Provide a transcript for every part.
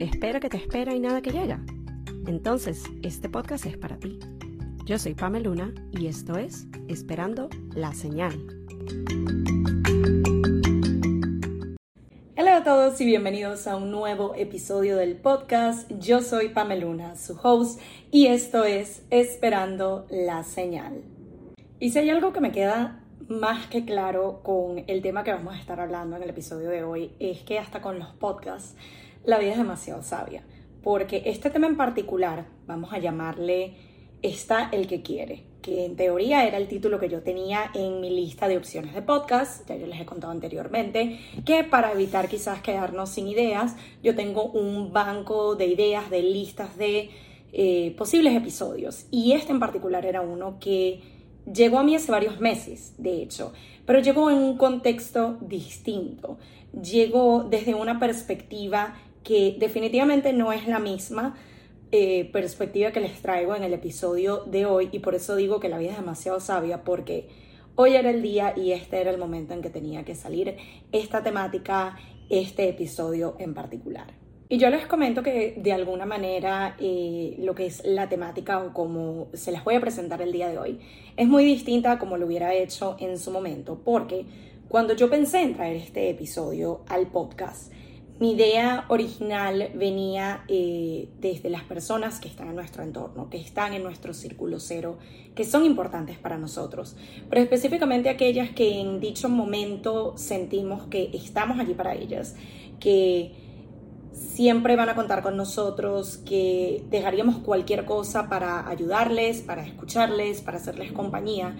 espera que te espera y nada que llega. Entonces, este podcast es para ti. Yo soy Pameluna y esto es Esperando la Señal. Hola a todos y bienvenidos a un nuevo episodio del podcast. Yo soy Pameluna, su host, y esto es Esperando la Señal. Y si hay algo que me queda más que claro con el tema que vamos a estar hablando en el episodio de hoy, es que hasta con los podcasts la vida es demasiado sabia, porque este tema en particular, vamos a llamarle Está el que quiere, que en teoría era el título que yo tenía en mi lista de opciones de podcast, ya yo les he contado anteriormente, que para evitar quizás quedarnos sin ideas, yo tengo un banco de ideas, de listas de eh, posibles episodios, y este en particular era uno que llegó a mí hace varios meses, de hecho, pero llegó en un contexto distinto, llegó desde una perspectiva que definitivamente no es la misma eh, perspectiva que les traigo en el episodio de hoy y por eso digo que la vida es demasiado sabia porque hoy era el día y este era el momento en que tenía que salir esta temática, este episodio en particular. Y yo les comento que de alguna manera eh, lo que es la temática o como se las voy a presentar el día de hoy es muy distinta a como lo hubiera hecho en su momento, porque cuando yo pensé en traer este episodio al podcast, mi idea original venía eh, desde las personas que están en nuestro entorno, que están en nuestro círculo cero, que son importantes para nosotros, pero específicamente aquellas que en dicho momento sentimos que estamos allí para ellas, que siempre van a contar con nosotros, que dejaríamos cualquier cosa para ayudarles, para escucharles, para hacerles compañía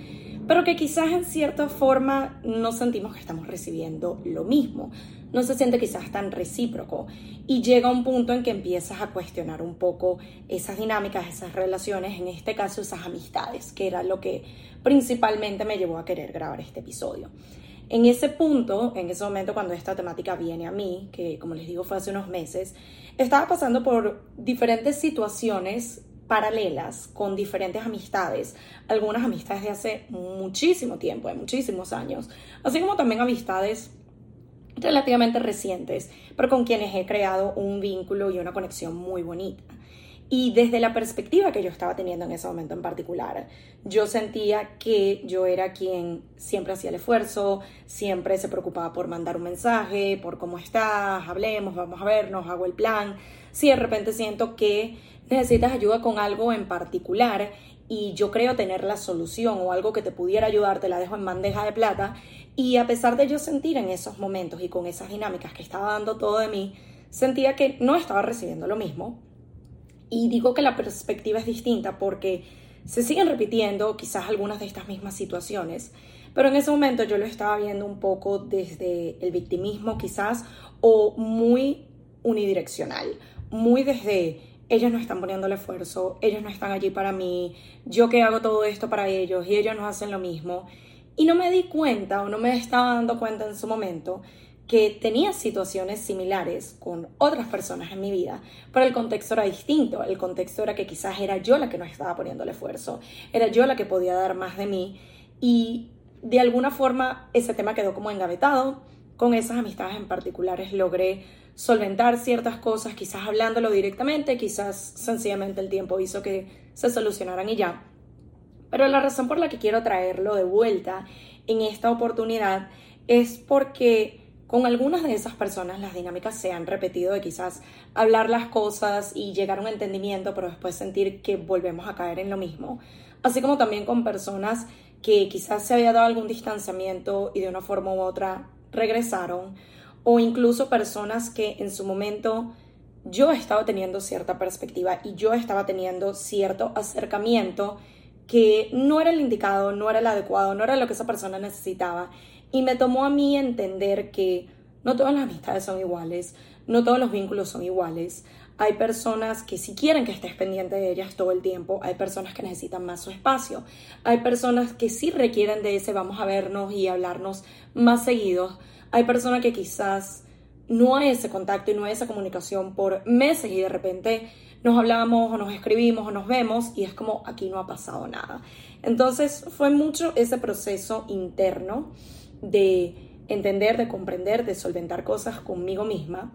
pero que quizás en cierta forma no sentimos que estamos recibiendo lo mismo, no se siente quizás tan recíproco y llega un punto en que empiezas a cuestionar un poco esas dinámicas, esas relaciones, en este caso esas amistades, que era lo que principalmente me llevó a querer grabar este episodio. En ese punto, en ese momento cuando esta temática viene a mí, que como les digo fue hace unos meses, estaba pasando por diferentes situaciones paralelas con diferentes amistades, algunas amistades de hace muchísimo tiempo, de muchísimos años, así como también amistades relativamente recientes, pero con quienes he creado un vínculo y una conexión muy bonita. Y desde la perspectiva que yo estaba teniendo en ese momento en particular, yo sentía que yo era quien siempre hacía el esfuerzo, siempre se preocupaba por mandar un mensaje, por cómo estás, hablemos, vamos a vernos, hago el plan. Si de repente siento que necesitas ayuda con algo en particular y yo creo tener la solución o algo que te pudiera ayudar, te la dejo en bandeja de plata. Y a pesar de yo sentir en esos momentos y con esas dinámicas que estaba dando todo de mí, sentía que no estaba recibiendo lo mismo. Y digo que la perspectiva es distinta porque se siguen repitiendo quizás algunas de estas mismas situaciones, pero en ese momento yo lo estaba viendo un poco desde el victimismo quizás o muy unidireccional, muy desde ellos no están poniendo el esfuerzo, ellos no están allí para mí, yo que hago todo esto para ellos y ellos no hacen lo mismo. Y no me di cuenta o no me estaba dando cuenta en su momento que tenía situaciones similares con otras personas en mi vida, pero el contexto era distinto. El contexto era que quizás era yo la que no estaba poniendo el esfuerzo, era yo la que podía dar más de mí y de alguna forma ese tema quedó como engavetado. Con esas amistades en particulares logré solventar ciertas cosas, quizás hablándolo directamente, quizás sencillamente el tiempo hizo que se solucionaran y ya. Pero la razón por la que quiero traerlo de vuelta en esta oportunidad es porque con algunas de esas personas las dinámicas se han repetido de quizás hablar las cosas y llegar a un entendimiento, pero después sentir que volvemos a caer en lo mismo. Así como también con personas que quizás se había dado algún distanciamiento y de una forma u otra regresaron o incluso personas que en su momento yo estaba teniendo cierta perspectiva y yo estaba teniendo cierto acercamiento que no era el indicado, no era el adecuado, no era lo que esa persona necesitaba. Y me tomó a mí entender que no todas las amistades son iguales, no todos los vínculos son iguales. Hay personas que si quieren que estés pendiente de ellas todo el tiempo, hay personas que necesitan más su espacio, hay personas que sí requieren de ese vamos a vernos y hablarnos más seguidos, hay personas que quizás no hay ese contacto y no hay esa comunicación por meses y de repente nos hablamos o nos escribimos o nos vemos y es como aquí no ha pasado nada. Entonces fue mucho ese proceso interno de entender, de comprender, de solventar cosas conmigo misma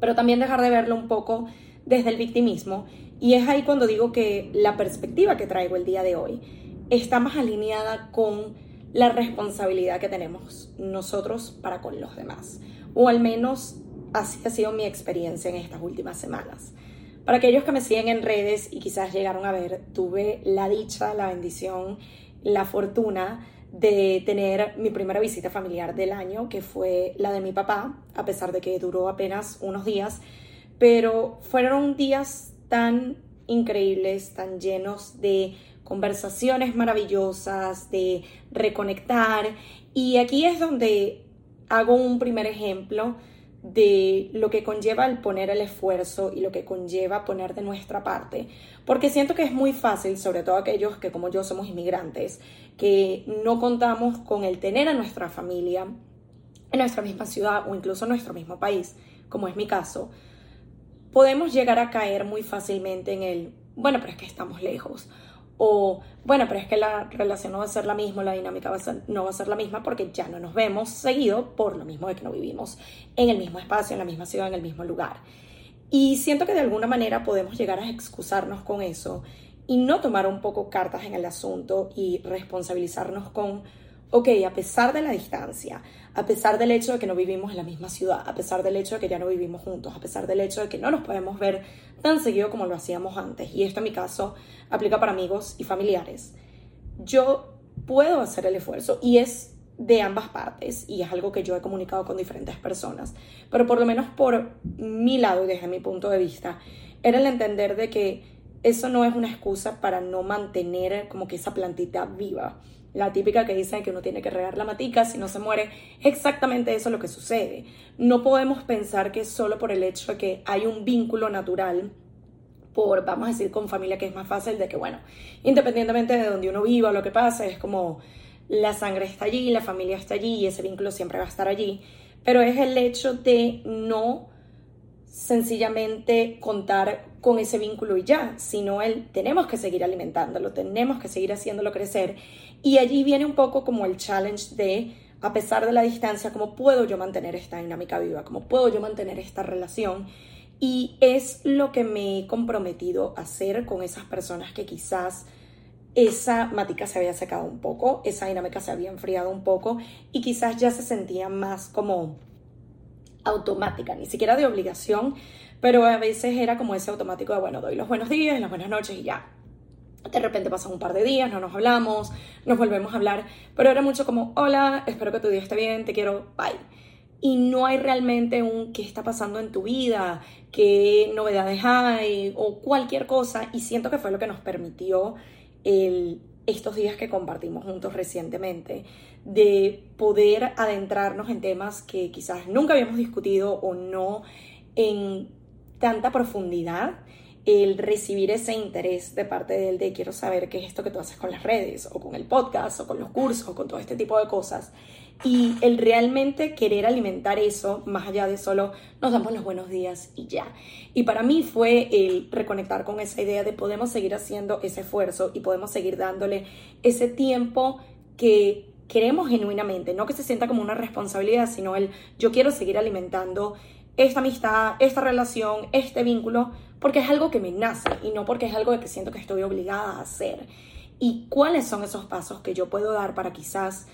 pero también dejar de verlo un poco desde el victimismo. Y es ahí cuando digo que la perspectiva que traigo el día de hoy está más alineada con la responsabilidad que tenemos nosotros para con los demás. O al menos así ha sido mi experiencia en estas últimas semanas. Para aquellos que me siguen en redes y quizás llegaron a ver, tuve la dicha, la bendición, la fortuna de tener mi primera visita familiar del año, que fue la de mi papá, a pesar de que duró apenas unos días, pero fueron días tan increíbles, tan llenos de conversaciones maravillosas, de reconectar. Y aquí es donde hago un primer ejemplo de lo que conlleva el poner el esfuerzo y lo que conlleva poner de nuestra parte. Porque siento que es muy fácil, sobre todo aquellos que como yo somos inmigrantes, que no contamos con el tener a nuestra familia en nuestra misma ciudad o incluso en nuestro mismo país, como es mi caso, podemos llegar a caer muy fácilmente en el, bueno, pero es que estamos lejos. O, bueno, pero es que la relación no va a ser la misma, la dinámica va a ser, no va a ser la misma porque ya no nos vemos seguido por lo mismo de que no vivimos en el mismo espacio, en la misma ciudad, en el mismo lugar. Y siento que de alguna manera podemos llegar a excusarnos con eso y no tomar un poco cartas en el asunto y responsabilizarnos con, ok, a pesar de la distancia, a pesar del hecho de que no vivimos en la misma ciudad, a pesar del hecho de que ya no vivimos juntos, a pesar del hecho de que no nos podemos ver tan seguido como lo hacíamos antes, y esto en mi caso aplica para amigos y familiares, yo puedo hacer el esfuerzo y es de ambas partes y es algo que yo he comunicado con diferentes personas, pero por lo menos por mi lado y desde mi punto de vista, era el entender de que eso no es una excusa para no mantener como que esa plantita viva. La típica que dicen que uno tiene que regar la matica si no se muere, exactamente eso es lo que sucede. No podemos pensar que solo por el hecho de que hay un vínculo natural por, vamos a decir, con familia que es más fácil de que, bueno, independientemente de donde uno viva, lo que pasa es como la sangre está allí, la familia está allí y ese vínculo siempre va a estar allí. Pero es el hecho de no sencillamente contar con ese vínculo y ya, sino el tenemos que seguir alimentándolo, tenemos que seguir haciéndolo crecer. Y allí viene un poco como el challenge de, a pesar de la distancia, cómo puedo yo mantener esta dinámica viva, cómo puedo yo mantener esta relación. Y es lo que me he comprometido a hacer con esas personas que quizás esa matica se había secado un poco, esa dinámica se había enfriado un poco y quizás ya se sentían más como automática, ni siquiera de obligación, pero a veces era como ese automático de, bueno, doy los buenos días las buenas noches y ya. De repente pasan un par de días, no nos hablamos, nos volvemos a hablar, pero era mucho como, hola, espero que tu día esté bien, te quiero, bye. Y no hay realmente un qué está pasando en tu vida, qué novedades hay o cualquier cosa. Y siento que fue lo que nos permitió el estos días que compartimos juntos recientemente, de poder adentrarnos en temas que quizás nunca habíamos discutido o no en tanta profundidad, el recibir ese interés de parte de él de quiero saber qué es esto que tú haces con las redes o con el podcast o con los cursos o con todo este tipo de cosas y el realmente querer alimentar eso, más allá de solo nos damos los buenos días y ya. Y para mí fue el reconectar con esa idea de podemos seguir haciendo ese esfuerzo y podemos seguir dándole ese tiempo que queremos genuinamente, no que se sienta como una responsabilidad, sino el yo quiero seguir alimentando esta amistad, esta relación, este vínculo, porque es algo que me nace y no porque es algo que siento que estoy obligada a hacer. ¿Y cuáles son esos pasos que yo puedo dar para quizás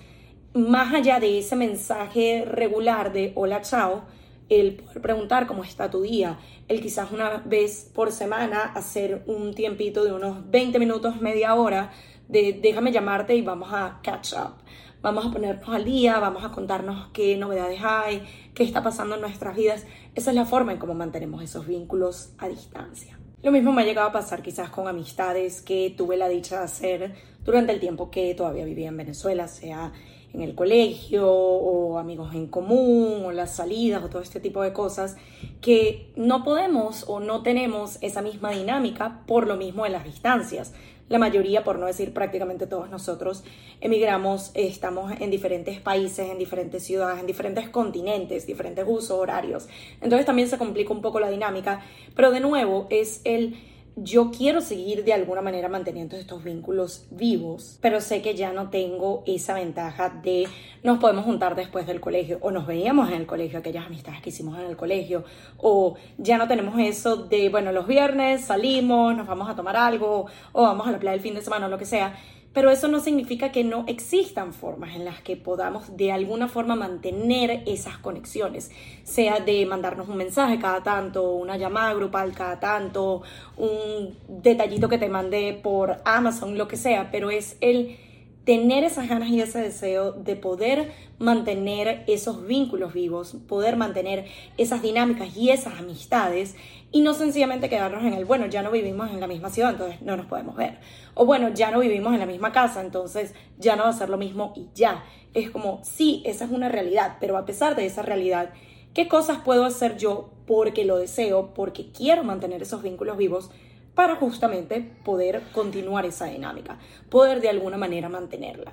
más allá de ese mensaje regular de hola, chao, el poder preguntar cómo está tu día, el quizás una vez por semana hacer un tiempito de unos 20 minutos, media hora, de déjame llamarte y vamos a catch up. Vamos a ponernos al día, vamos a contarnos qué novedades hay, qué está pasando en nuestras vidas. Esa es la forma en cómo mantenemos esos vínculos a distancia. Lo mismo me ha llegado a pasar quizás con amistades que tuve la dicha de hacer durante el tiempo que todavía vivía en Venezuela, sea en el colegio o amigos en común o las salidas o todo este tipo de cosas que no podemos o no tenemos esa misma dinámica por lo mismo de las distancias. La mayoría, por no decir prácticamente todos nosotros, emigramos, estamos en diferentes países, en diferentes ciudades, en diferentes continentes, diferentes usos horarios. Entonces también se complica un poco la dinámica, pero de nuevo es el yo quiero seguir de alguna manera manteniendo estos vínculos vivos, pero sé que ya no tengo esa ventaja de nos podemos juntar después del colegio o nos veíamos en el colegio, aquellas amistades que hicimos en el colegio, o ya no tenemos eso de, bueno, los viernes salimos, nos vamos a tomar algo o vamos a la playa el fin de semana o lo que sea pero eso no significa que no existan formas en las que podamos de alguna forma mantener esas conexiones, sea de mandarnos un mensaje cada tanto, una llamada grupal cada tanto, un detallito que te mande por Amazon, lo que sea, pero es el tener esas ganas y ese deseo de poder mantener esos vínculos vivos, poder mantener esas dinámicas y esas amistades y no sencillamente quedarnos en el, bueno, ya no vivimos en la misma ciudad, entonces no nos podemos ver. O bueno, ya no vivimos en la misma casa, entonces ya no va a ser lo mismo y ya. Es como, sí, esa es una realidad, pero a pesar de esa realidad, ¿qué cosas puedo hacer yo porque lo deseo, porque quiero mantener esos vínculos vivos? Para justamente poder continuar esa dinámica, poder de alguna manera mantenerla.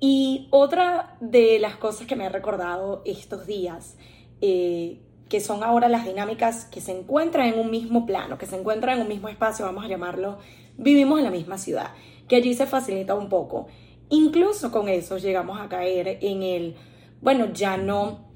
Y otra de las cosas que me he recordado estos días, eh, que son ahora las dinámicas que se encuentran en un mismo plano, que se encuentran en un mismo espacio, vamos a llamarlo, vivimos en la misma ciudad, que allí se facilita un poco. Incluso con eso llegamos a caer en el, bueno, ya no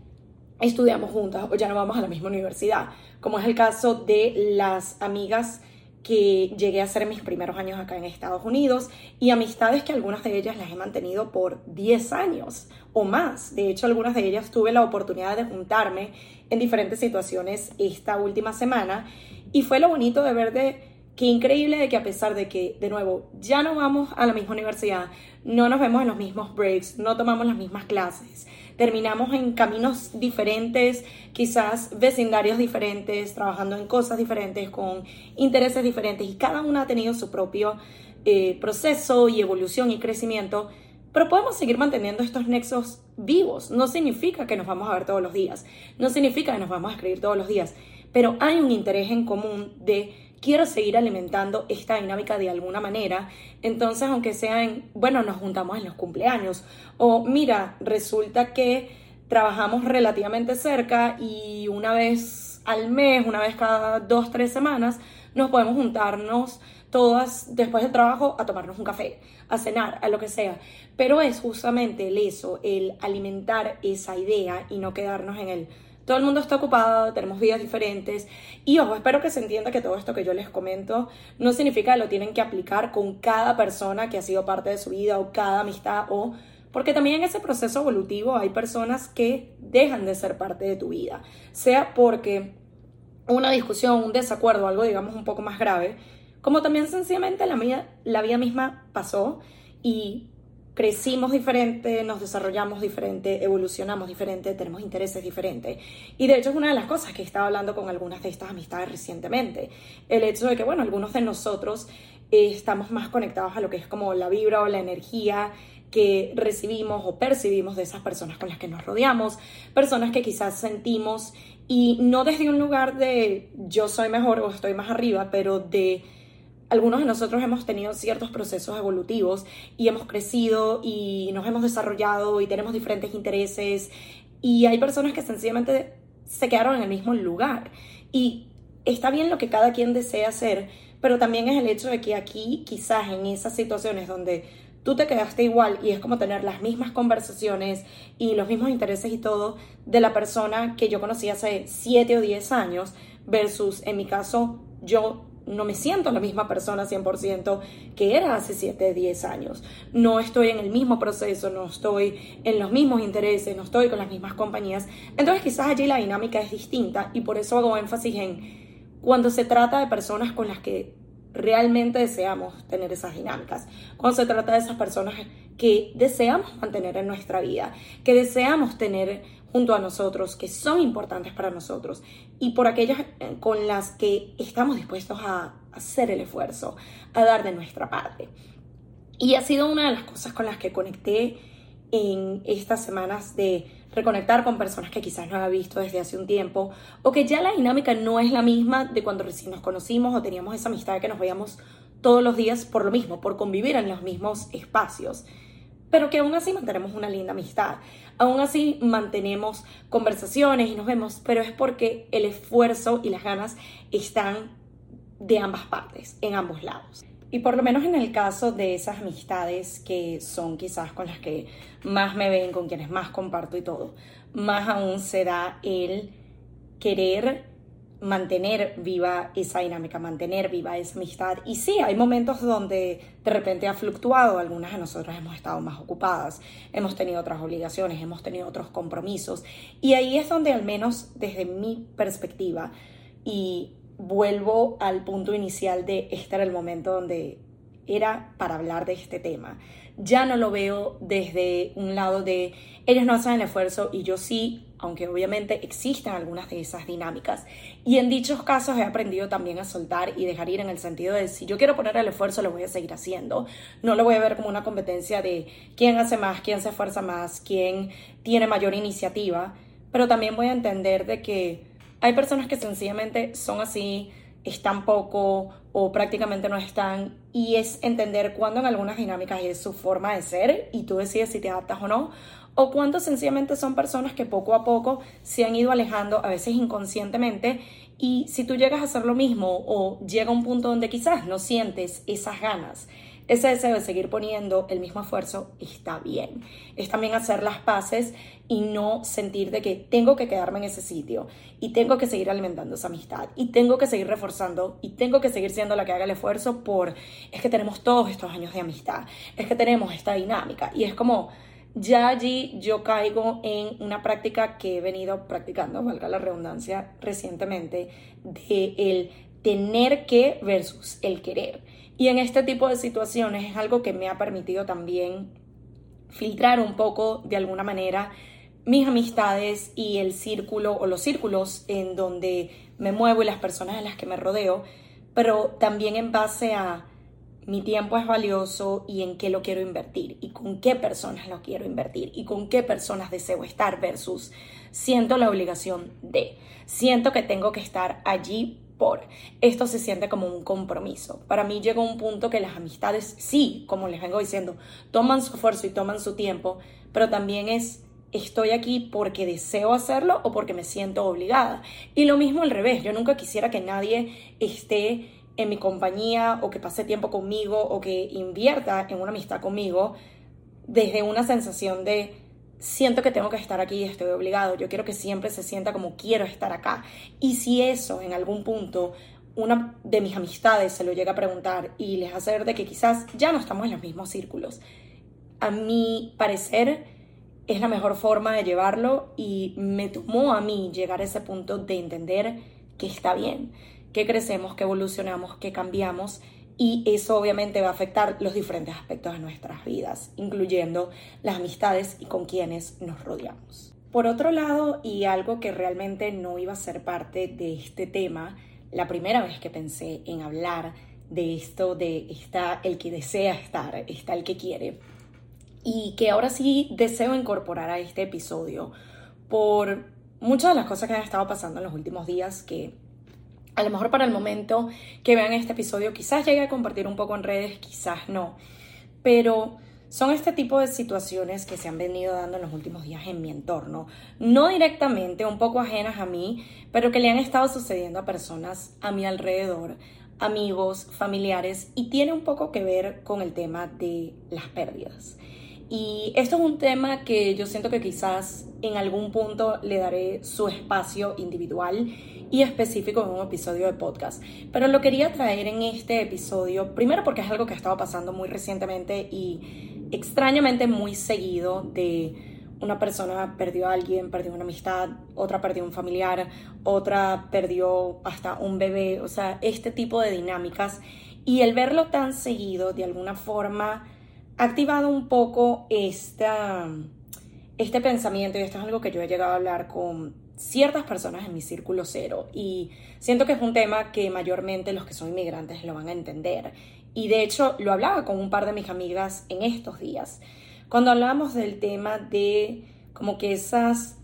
estudiamos juntas o ya no vamos a la misma universidad, como es el caso de las amigas que llegué a hacer mis primeros años acá en Estados Unidos y amistades que algunas de ellas las he mantenido por 10 años o más. De hecho, algunas de ellas tuve la oportunidad de juntarme en diferentes situaciones esta última semana y fue lo bonito de ver de qué increíble de que a pesar de que, de nuevo, ya no vamos a la misma universidad, no nos vemos en los mismos breaks, no tomamos las mismas clases, terminamos en caminos diferentes, quizás vecindarios diferentes, trabajando en cosas diferentes, con intereses diferentes y cada una ha tenido su propio eh, proceso y evolución y crecimiento, pero podemos seguir manteniendo estos nexos vivos. No significa que nos vamos a ver todos los días, no significa que nos vamos a escribir todos los días, pero hay un interés en común de quiero seguir alimentando esta dinámica de alguna manera. Entonces, aunque sea en, bueno, nos juntamos en los cumpleaños o mira, resulta que trabajamos relativamente cerca y una vez al mes, una vez cada dos, tres semanas, nos podemos juntarnos todas después del trabajo a tomarnos un café, a cenar, a lo que sea. Pero es justamente el eso, el alimentar esa idea y no quedarnos en el todo el mundo está ocupado, tenemos vidas diferentes. Y ojo, espero que se entienda que todo esto que yo les comento no significa que lo tienen que aplicar con cada persona que ha sido parte de su vida o cada amistad o... Porque también en ese proceso evolutivo hay personas que dejan de ser parte de tu vida. Sea porque una discusión, un desacuerdo, algo digamos un poco más grave, como también sencillamente la, la vida misma pasó y crecimos diferente, nos desarrollamos diferente, evolucionamos diferente, tenemos intereses diferentes. Y de hecho es una de las cosas que estaba hablando con algunas de estas amistades recientemente. El hecho de que, bueno, algunos de nosotros eh, estamos más conectados a lo que es como la vibra o la energía que recibimos o percibimos de esas personas con las que nos rodeamos, personas que quizás sentimos y no desde un lugar de yo soy mejor o estoy más arriba, pero de algunos de nosotros hemos tenido ciertos procesos evolutivos y hemos crecido y nos hemos desarrollado y tenemos diferentes intereses. Y hay personas que sencillamente se quedaron en el mismo lugar. Y está bien lo que cada quien desea hacer, pero también es el hecho de que aquí quizás en esas situaciones donde tú te quedaste igual y es como tener las mismas conversaciones y los mismos intereses y todo de la persona que yo conocí hace 7 o 10 años versus en mi caso yo no me siento la misma persona 100% que era hace 7, 10 años. No estoy en el mismo proceso, no estoy en los mismos intereses, no estoy con las mismas compañías. Entonces quizás allí la dinámica es distinta y por eso hago énfasis en cuando se trata de personas con las que realmente deseamos tener esas dinámicas, cuando se trata de esas personas que deseamos mantener en nuestra vida, que deseamos tener junto a nosotros, que son importantes para nosotros, y por aquellas eh, con las que estamos dispuestos a hacer el esfuerzo, a dar de nuestra parte. Y ha sido una de las cosas con las que conecté en estas semanas de reconectar con personas que quizás no había visto desde hace un tiempo o que ya la dinámica no es la misma de cuando recién nos conocimos o teníamos esa amistad que nos veíamos todos los días por lo mismo, por convivir en los mismos espacios pero que aún así mantenemos una linda amistad. Aún así mantenemos conversaciones y nos vemos, pero es porque el esfuerzo y las ganas están de ambas partes, en ambos lados. Y por lo menos en el caso de esas amistades que son quizás con las que más me ven, con quienes más comparto y todo, más aún se da el querer mantener viva esa dinámica, mantener viva esa amistad. Y sí, hay momentos donde de repente ha fluctuado, algunas de nosotras hemos estado más ocupadas, hemos tenido otras obligaciones, hemos tenido otros compromisos. Y ahí es donde al menos desde mi perspectiva, y vuelvo al punto inicial de este era el momento donde era para hablar de este tema. Ya no lo veo desde un lado de ellos no hacen el esfuerzo y yo sí, aunque obviamente existen algunas de esas dinámicas. Y en dichos casos he aprendido también a soltar y dejar ir en el sentido de si yo quiero poner el esfuerzo, lo voy a seguir haciendo. No lo voy a ver como una competencia de quién hace más, quién se esfuerza más, quién tiene mayor iniciativa, pero también voy a entender de que hay personas que sencillamente son así, están poco o prácticamente no están y es entender cuándo en algunas dinámicas es su forma de ser y tú decides si te adaptas o no o cuánto sencillamente son personas que poco a poco se han ido alejando, a veces inconscientemente, y si tú llegas a hacer lo mismo o llega un punto donde quizás no sientes esas ganas, ese deseo de seguir poniendo el mismo esfuerzo, está bien. Es también hacer las paces y no sentir de que tengo que quedarme en ese sitio y tengo que seguir alimentando esa amistad y tengo que seguir reforzando y tengo que seguir siendo la que haga el esfuerzo por es que tenemos todos estos años de amistad, es que tenemos esta dinámica y es como ya allí yo caigo en una práctica que he venido practicando, valga la redundancia, recientemente, de el tener que versus el querer. Y en este tipo de situaciones es algo que me ha permitido también filtrar un poco de alguna manera mis amistades y el círculo o los círculos en donde me muevo y las personas en las que me rodeo, pero también en base a mi tiempo es valioso y en qué lo quiero invertir y con qué personas lo quiero invertir y con qué personas deseo estar versus siento la obligación de, siento que tengo que estar allí por. Esto se siente como un compromiso. Para mí llegó un punto que las amistades, sí, como les vengo diciendo, toman su esfuerzo y toman su tiempo, pero también es estoy aquí porque deseo hacerlo o porque me siento obligada. Y lo mismo al revés, yo nunca quisiera que nadie esté en mi compañía o que pase tiempo conmigo o que invierta en una amistad conmigo desde una sensación de siento que tengo que estar aquí y estoy obligado. Yo quiero que siempre se sienta como quiero estar acá. Y si eso en algún punto una de mis amistades se lo llega a preguntar y les hace ver de que quizás ya no estamos en los mismos círculos, a mi parecer es la mejor forma de llevarlo y me tomó a mí llegar a ese punto de entender que está bien que crecemos, que evolucionamos, que cambiamos y eso obviamente va a afectar los diferentes aspectos de nuestras vidas, incluyendo las amistades y con quienes nos rodeamos. Por otro lado, y algo que realmente no iba a ser parte de este tema, la primera vez que pensé en hablar de esto de está el que desea estar, está el que quiere, y que ahora sí deseo incorporar a este episodio por muchas de las cosas que han estado pasando en los últimos días que a lo mejor para el momento que vean este episodio quizás llegue a compartir un poco en redes, quizás no. Pero son este tipo de situaciones que se han venido dando en los últimos días en mi entorno. No directamente, un poco ajenas a mí, pero que le han estado sucediendo a personas a mi alrededor, amigos, familiares, y tiene un poco que ver con el tema de las pérdidas. Y esto es un tema que yo siento que quizás en algún punto le daré su espacio individual y específico en un episodio de podcast. Pero lo quería traer en este episodio, primero porque es algo que ha estado pasando muy recientemente y extrañamente muy seguido de una persona perdió a alguien, perdió una amistad, otra perdió un familiar, otra perdió hasta un bebé, o sea, este tipo de dinámicas. Y el verlo tan seguido, de alguna forma, activado un poco esta, este pensamiento, y esto es algo que yo he llegado a hablar con ciertas personas en mi círculo cero y siento que es un tema que mayormente los que son inmigrantes lo van a entender. Y de hecho lo hablaba con un par de mis amigas en estos días, cuando hablábamos del tema de como que esas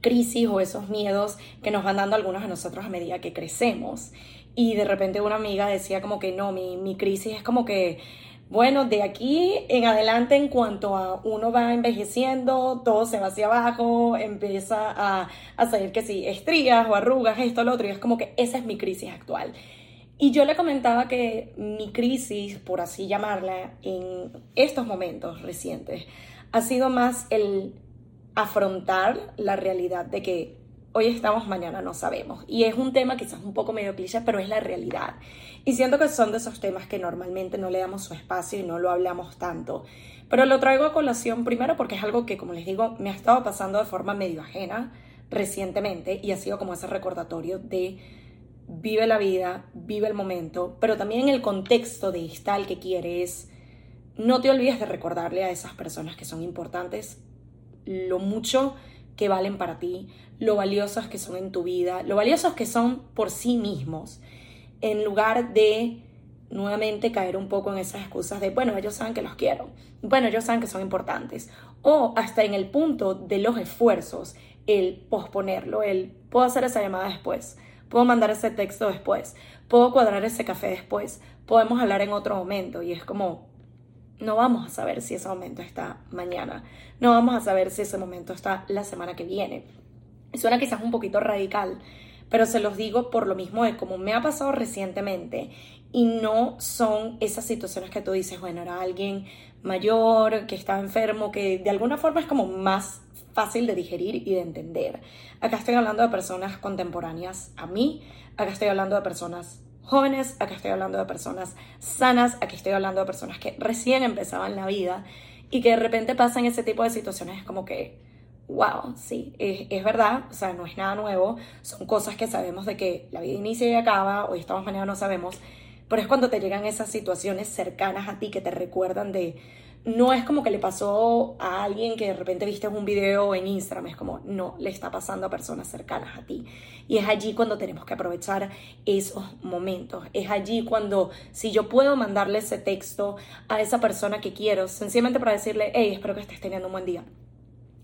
crisis o esos miedos que nos van dando algunos a nosotros a medida que crecemos. Y de repente una amiga decía como que no, mi, mi crisis es como que bueno, de aquí en adelante, en cuanto a uno va envejeciendo, todo se va hacia abajo, empieza a, a salir que sí, estrías o arrugas, esto, lo otro, y es como que esa es mi crisis actual. Y yo le comentaba que mi crisis, por así llamarla, en estos momentos recientes, ha sido más el afrontar la realidad de que hoy estamos, mañana no sabemos. Y es un tema quizás un poco medio cliché, pero es la realidad. Y siento que son de esos temas que normalmente no le damos su espacio y no lo hablamos tanto. Pero lo traigo a colación primero porque es algo que, como les digo, me ha estado pasando de forma medio ajena recientemente y ha sido como ese recordatorio de vive la vida, vive el momento, pero también el contexto de estar el que quieres. No te olvides de recordarle a esas personas que son importantes lo mucho que valen para ti, lo valiosos que son en tu vida, lo valiosos que son por sí mismos, en lugar de nuevamente caer un poco en esas excusas de, bueno, ellos saben que los quiero, bueno, ellos saben que son importantes, o hasta en el punto de los esfuerzos, el posponerlo, el puedo hacer esa llamada después, puedo mandar ese texto después, puedo cuadrar ese café después, podemos hablar en otro momento y es como, no vamos a saber si ese momento está mañana, no vamos a saber si ese momento está la semana que viene. Suena quizás un poquito radical, pero se los digo por lo mismo de como me ha pasado recientemente y no son esas situaciones que tú dices, bueno, era alguien mayor, que estaba enfermo, que de alguna forma es como más fácil de digerir y de entender. Acá estoy hablando de personas contemporáneas a mí, acá estoy hablando de personas jóvenes, acá estoy hablando de personas sanas, aquí estoy hablando de personas que recién empezaban la vida y que de repente pasan ese tipo de situaciones como que, wow, sí, es, verdad, o sea, no es nada nuevo, son cosas que sabemos de que la vida inicia y acaba, hoy estamos, mañana no sabemos, pero es cuando te llegan esas situaciones cercanas a ti que te recuerdan de, no es como que le pasó a alguien que de repente viste un video en Instagram, es como, no, le está pasando a personas cercanas a ti. Y es allí cuando tenemos que aprovechar esos momentos. Es allí cuando, si yo puedo mandarle ese texto a esa persona que quiero, sencillamente para decirle, hey, espero que estés teniendo un buen día.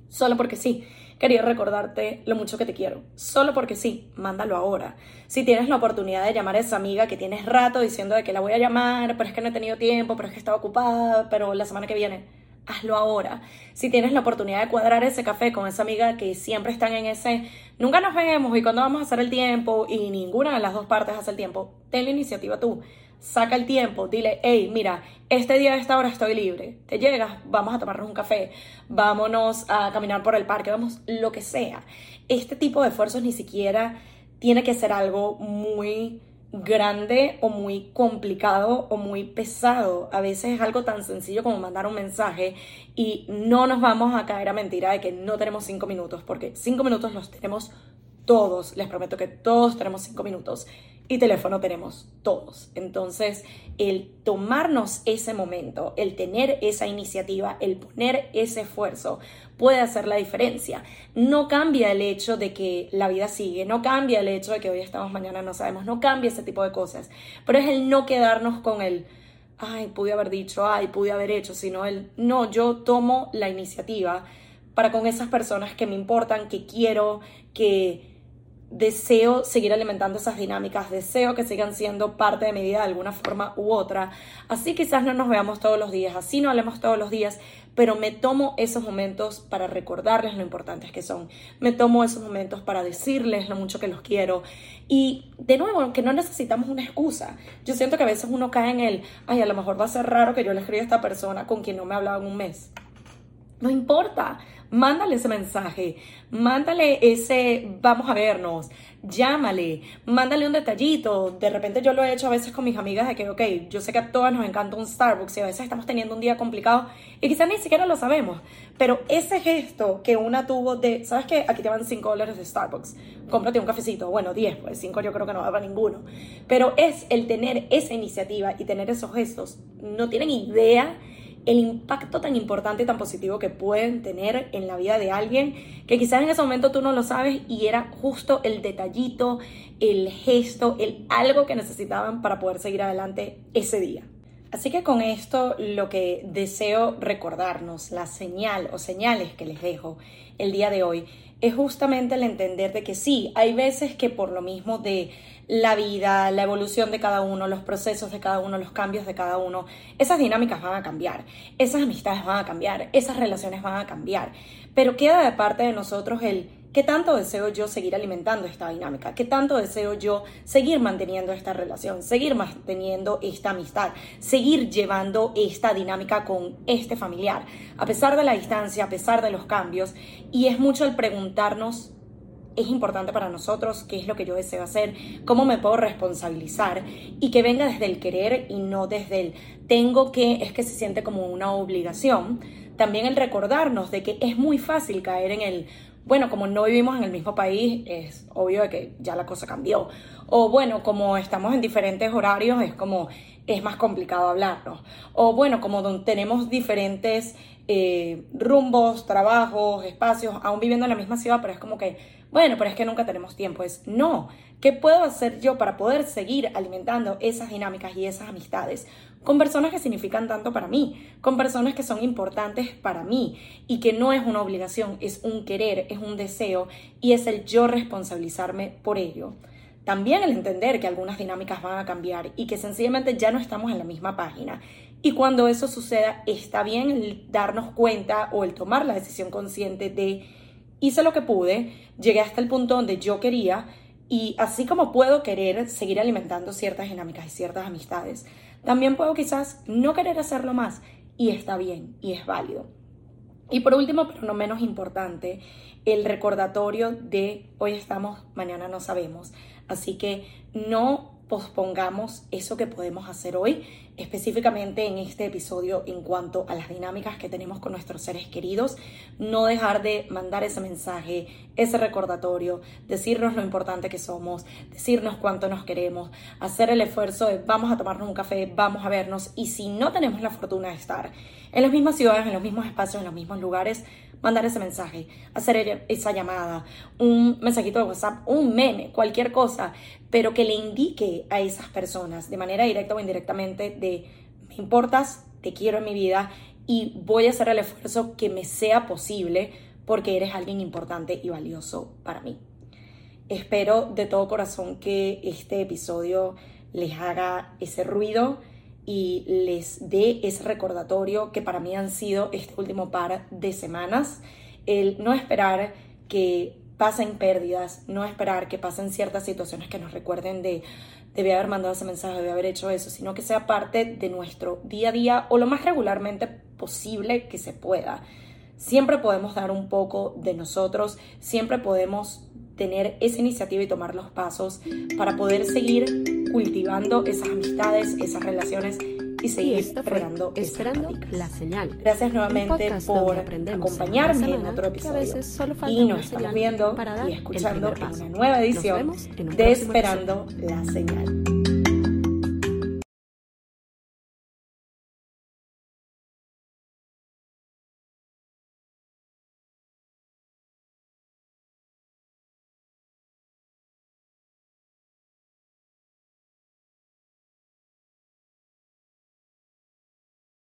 Solo porque sí quería recordarte lo mucho que te quiero. Solo porque sí, mándalo ahora. Si tienes la oportunidad de llamar a esa amiga que tienes rato diciendo de que la voy a llamar, pero es que no he tenido tiempo, pero es que estaba ocupada, pero la semana que viene, hazlo ahora. Si tienes la oportunidad de cuadrar ese café con esa amiga que siempre están en ese, nunca nos vemos y cuando vamos a hacer el tiempo y ninguna de las dos partes hace el tiempo, ten la iniciativa tú saca el tiempo, dile, hey, mira, este día a esta hora estoy libre, te llegas, vamos a tomarnos un café, vámonos a caminar por el parque, vamos, lo que sea. Este tipo de esfuerzos ni siquiera tiene que ser algo muy grande o muy complicado o muy pesado. A veces es algo tan sencillo como mandar un mensaje y no nos vamos a caer a mentira de que no tenemos cinco minutos, porque cinco minutos los tenemos todos, les prometo que todos tenemos cinco minutos y teléfono tenemos todos. Entonces, el tomarnos ese momento, el tener esa iniciativa, el poner ese esfuerzo, puede hacer la diferencia. No cambia el hecho de que la vida sigue, no cambia el hecho de que hoy estamos, mañana no sabemos, no cambia ese tipo de cosas, pero es el no quedarnos con el, ay, pude haber dicho, ay, pude haber hecho, sino el, no, yo tomo la iniciativa para con esas personas que me importan, que quiero, que deseo seguir alimentando esas dinámicas, deseo que sigan siendo parte de mi vida de alguna forma u otra. Así quizás no nos veamos todos los días, así no hablemos todos los días, pero me tomo esos momentos para recordarles lo importantes que son. Me tomo esos momentos para decirles lo mucho que los quiero. Y de nuevo, que no necesitamos una excusa. Yo siento que a veces uno cae en el, ay, a lo mejor va a ser raro que yo le escriba a esta persona con quien no me hablaba en un mes. No importa, mándale ese mensaje, mándale ese vamos a vernos, llámale, mándale un detallito. De repente yo lo he hecho a veces con mis amigas de que, ok, yo sé que a todas nos encanta un Starbucks y a veces estamos teniendo un día complicado y quizás ni siquiera lo sabemos, pero ese gesto que una tuvo de, ¿sabes qué? Aquí te van 5 dólares de Starbucks, cómprate un cafecito, bueno, 10, pues 5 yo creo que no para ninguno, pero es el tener esa iniciativa y tener esos gestos, no tienen idea el impacto tan importante y tan positivo que pueden tener en la vida de alguien que quizás en ese momento tú no lo sabes y era justo el detallito, el gesto, el algo que necesitaban para poder seguir adelante ese día. Así que con esto lo que deseo recordarnos, la señal o señales que les dejo el día de hoy, es justamente el entender de que sí, hay veces que por lo mismo de la vida, la evolución de cada uno, los procesos de cada uno, los cambios de cada uno, esas dinámicas van a cambiar, esas amistades van a cambiar, esas relaciones van a cambiar, pero queda de parte de nosotros el ¿Qué tanto deseo yo seguir alimentando esta dinámica? ¿Qué tanto deseo yo seguir manteniendo esta relación, seguir manteniendo esta amistad, seguir llevando esta dinámica con este familiar? A pesar de la distancia, a pesar de los cambios, y es mucho el preguntarnos es importante para nosotros, qué es lo que yo deseo hacer, cómo me puedo responsabilizar y que venga desde el querer y no desde el tengo que, es que se siente como una obligación. También el recordarnos de que es muy fácil caer en el bueno, como no vivimos en el mismo país, es obvio de que ya la cosa cambió. O bueno, como estamos en diferentes horarios, es como es más complicado hablarnos. O bueno, como tenemos diferentes eh, rumbos, trabajos, espacios, aún viviendo en la misma ciudad, pero es como que, bueno, pero es que nunca tenemos tiempo. Es no, ¿qué puedo hacer yo para poder seguir alimentando esas dinámicas y esas amistades? con personas que significan tanto para mí, con personas que son importantes para mí y que no es una obligación, es un querer, es un deseo y es el yo responsabilizarme por ello. También el entender que algunas dinámicas van a cambiar y que sencillamente ya no estamos en la misma página. Y cuando eso suceda, está bien el darnos cuenta o el tomar la decisión consciente de hice lo que pude, llegué hasta el punto donde yo quería y así como puedo querer seguir alimentando ciertas dinámicas y ciertas amistades, también puedo quizás no querer hacerlo más y está bien y es válido. Y por último, pero no menos importante, el recordatorio de hoy estamos, mañana no sabemos. Así que no pospongamos eso que podemos hacer hoy, específicamente en este episodio en cuanto a las dinámicas que tenemos con nuestros seres queridos, no dejar de mandar ese mensaje, ese recordatorio, decirnos lo importante que somos, decirnos cuánto nos queremos, hacer el esfuerzo de vamos a tomarnos un café, vamos a vernos y si no tenemos la fortuna de estar en las mismas ciudades, en los mismos espacios, en los mismos lugares, mandar ese mensaje, hacer esa llamada, un mensajito de WhatsApp, un meme, cualquier cosa, pero que le indique a esas personas de manera directa o indirectamente me importas, te quiero en mi vida y voy a hacer el esfuerzo que me sea posible porque eres alguien importante y valioso para mí. Espero de todo corazón que este episodio les haga ese ruido y les dé ese recordatorio que para mí han sido este último par de semanas. El no esperar que pasen pérdidas, no esperar que pasen ciertas situaciones que nos recuerden de debí haber mandado ese mensaje, debí haber hecho eso, sino que sea parte de nuestro día a día o lo más regularmente posible que se pueda. Siempre podemos dar un poco de nosotros, siempre podemos tener esa iniciativa y tomar los pasos para poder seguir cultivando esas amistades, esas relaciones y seguir esperando, esperando la señal. Gracias nuevamente por acompañarme en otro episodio. Y nos estamos viendo y escuchando en una nueva edición de Esperando la Señal.